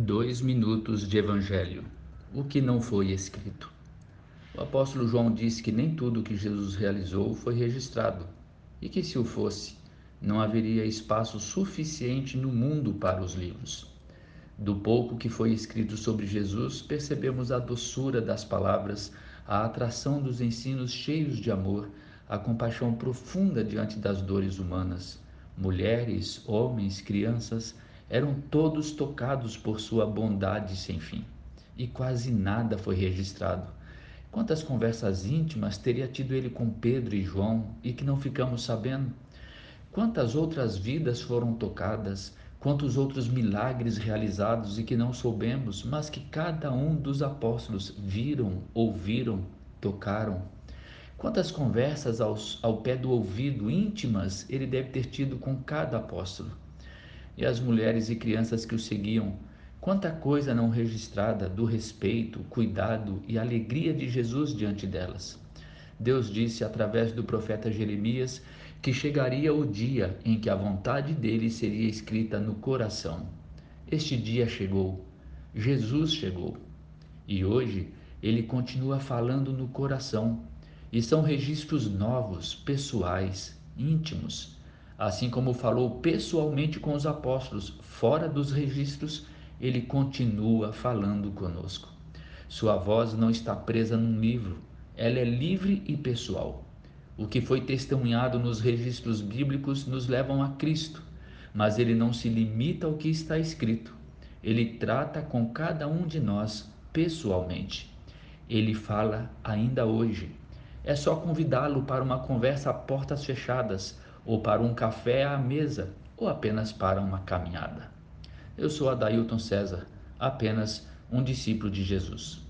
Dois minutos de Evangelho. O que não foi escrito. O apóstolo João disse que nem tudo que Jesus realizou foi registrado e que, se o fosse, não haveria espaço suficiente no mundo para os livros. Do pouco que foi escrito sobre Jesus, percebemos a doçura das palavras, a atração dos ensinos cheios de amor, a compaixão profunda diante das dores humanas. Mulheres, homens, crianças, eram todos tocados por sua bondade sem fim. E quase nada foi registrado. Quantas conversas íntimas teria tido ele com Pedro e João e que não ficamos sabendo? Quantas outras vidas foram tocadas, quantos outros milagres realizados e que não soubemos, mas que cada um dos apóstolos viram, ouviram, tocaram. Quantas conversas aos, ao pé do ouvido íntimas ele deve ter tido com cada apóstolo e as mulheres e crianças que o seguiam. Quanta coisa não registrada do respeito, cuidado e alegria de Jesus diante delas. Deus disse através do profeta Jeremias que chegaria o dia em que a vontade dele seria escrita no coração. Este dia chegou. Jesus chegou. E hoje ele continua falando no coração. E são registros novos, pessoais, íntimos Assim como falou pessoalmente com os apóstolos, fora dos registros, ele continua falando conosco. Sua voz não está presa num livro, ela é livre e pessoal. O que foi testemunhado nos registros bíblicos nos levam a Cristo, mas ele não se limita ao que está escrito. Ele trata com cada um de nós pessoalmente. Ele fala ainda hoje. É só convidá-lo para uma conversa a portas fechadas ou para um café à mesa, ou apenas para uma caminhada. Eu sou Adailton César, apenas um discípulo de Jesus.